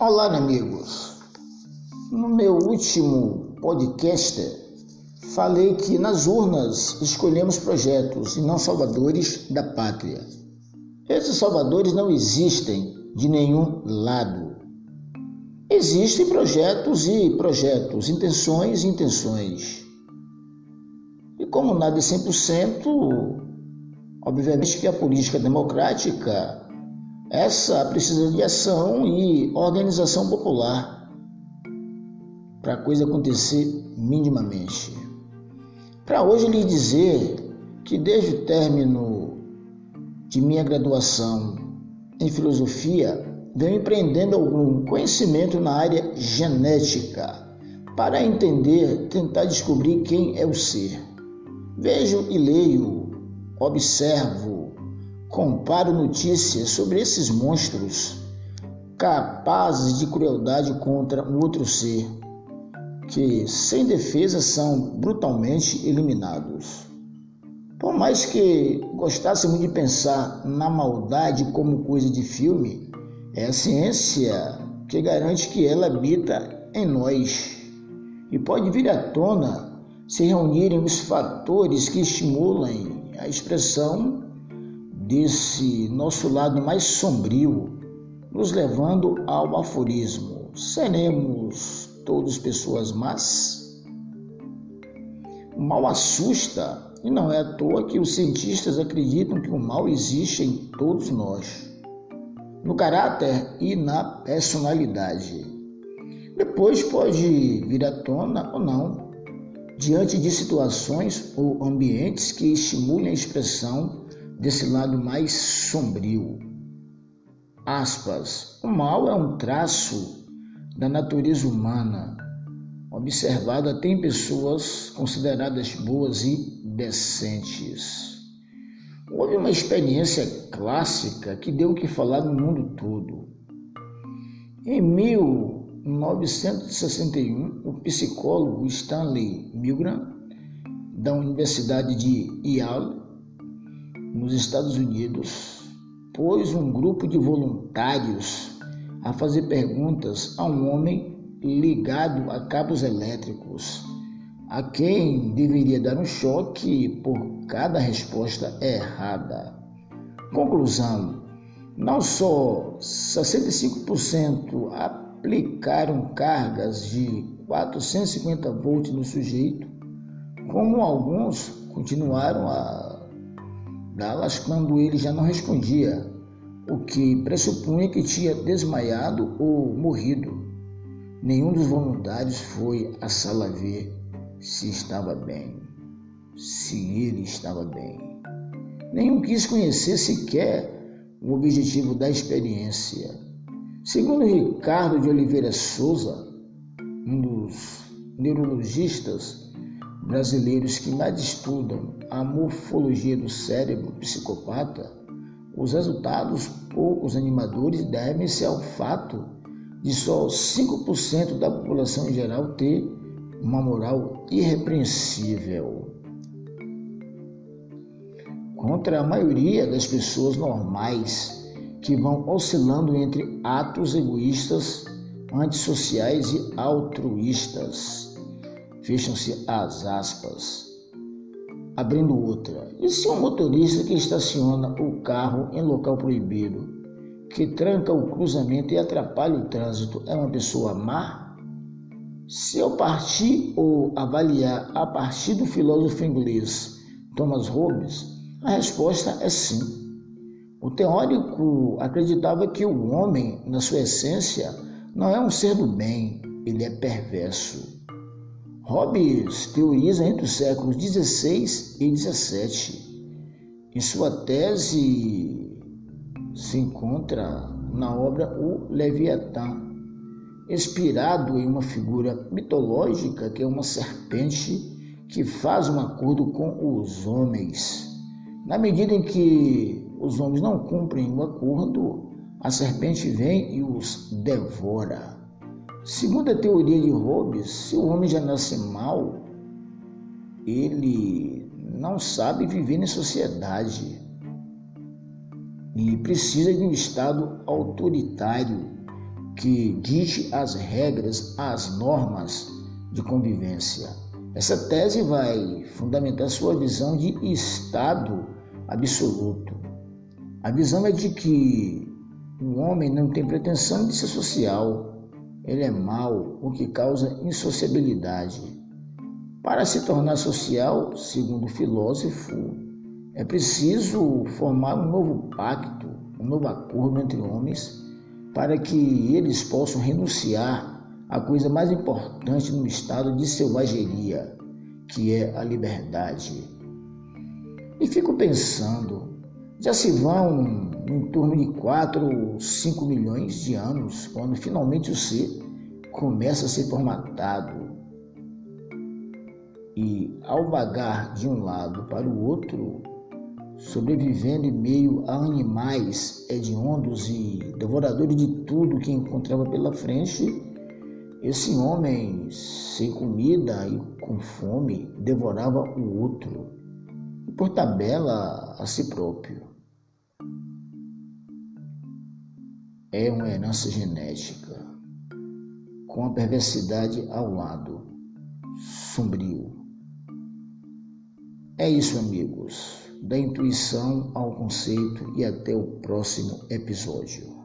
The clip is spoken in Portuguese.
Olá, amigos. No meu último podcast, falei que nas urnas escolhemos projetos e não salvadores da pátria. Esses salvadores não existem de nenhum lado. Existem projetos e projetos, intenções e intenções. E como nada é 100%, obviamente que a política democrática essa precisa de ação e organização popular para a coisa acontecer minimamente. Para hoje lhe dizer que desde o término de minha graduação em filosofia, venho empreendendo algum conhecimento na área genética para entender, tentar descobrir quem é o ser. Vejo e leio, observo, comparo notícias sobre esses monstros capazes de crueldade contra um outro ser, que, sem defesa, são brutalmente eliminados. Por mais que gostássemos de pensar na maldade como coisa de filme, é a ciência que garante que ela habita em nós e pode vir à tona se reunirem os fatores que estimulam a expressão desse nosso lado mais sombrio, nos levando ao aforismo: seremos todos pessoas más? O mal assusta e não é à toa que os cientistas acreditam que o mal existe em todos nós, no caráter e na personalidade. Depois pode vir à tona ou não, diante de situações ou ambientes que estimulem a expressão desse lado mais sombrio. Aspas. O mal é um traço da natureza humana, observado até em pessoas consideradas boas e decentes. Houve uma experiência clássica que deu o que falar no mundo todo. Em 1961, o psicólogo Stanley Milgram, da Universidade de Yale, nos Estados Unidos, pôs um grupo de voluntários a fazer perguntas a um homem ligado a cabos elétricos, a quem deveria dar um choque por cada resposta errada. Conclusão: não só 65% aplicaram cargas de 450 volts no sujeito, como alguns continuaram a Dallas quando ele já não respondia, o que pressupunha que tinha desmaiado ou morrido. Nenhum dos voluntários foi à sala ver se estava bem, se ele estava bem. Nenhum quis conhecer sequer o objetivo da experiência. Segundo Ricardo de Oliveira Souza, um dos neurologistas brasileiros que mais estudam a morfologia do cérebro psicopata, os resultados poucos animadores devem-se ao fato de só 5% da população em geral ter uma moral irrepreensível. Contra a maioria das pessoas normais que vão oscilando entre atos egoístas, antissociais e altruístas Fecham-se as aspas. Abrindo outra. E se um motorista que estaciona o carro em local proibido, que tranca o cruzamento e atrapalha o trânsito, é uma pessoa má? Se eu partir ou avaliar a partir do filósofo inglês Thomas Hobbes, a resposta é sim. O teórico acreditava que o homem, na sua essência, não é um ser do bem, ele é perverso. Hobbes teoriza entre os séculos XVI e XVII. Em sua tese se encontra na obra O Leviatã, inspirado em uma figura mitológica que é uma serpente que faz um acordo com os homens. Na medida em que os homens não cumprem o acordo, a serpente vem e os devora. Segundo a teoria de Hobbes, se o homem já nasce mal, ele não sabe viver em sociedade e precisa de um Estado autoritário que dite as regras, as normas de convivência. Essa tese vai fundamentar sua visão de Estado absoluto. A visão é de que o homem não tem pretensão de ser social, ele é mau, o que causa insociabilidade. Para se tornar social, segundo o filósofo, é preciso formar um novo pacto, um novo acordo entre homens, para que eles possam renunciar à coisa mais importante no estado de selvageria, que é a liberdade. E fico pensando, já se vão em torno de 4 ou 5 milhões de anos quando finalmente o ser começa a ser formatado. E ao vagar de um lado para o outro, sobrevivendo em meio a animais hediondos e devoradores de tudo que encontrava pela frente, esse homem, sem comida e com fome, devorava o outro, por tabela a si próprio. É uma herança genética, com a perversidade ao lado, sombrio. É isso, amigos da intuição ao conceito e até o próximo episódio.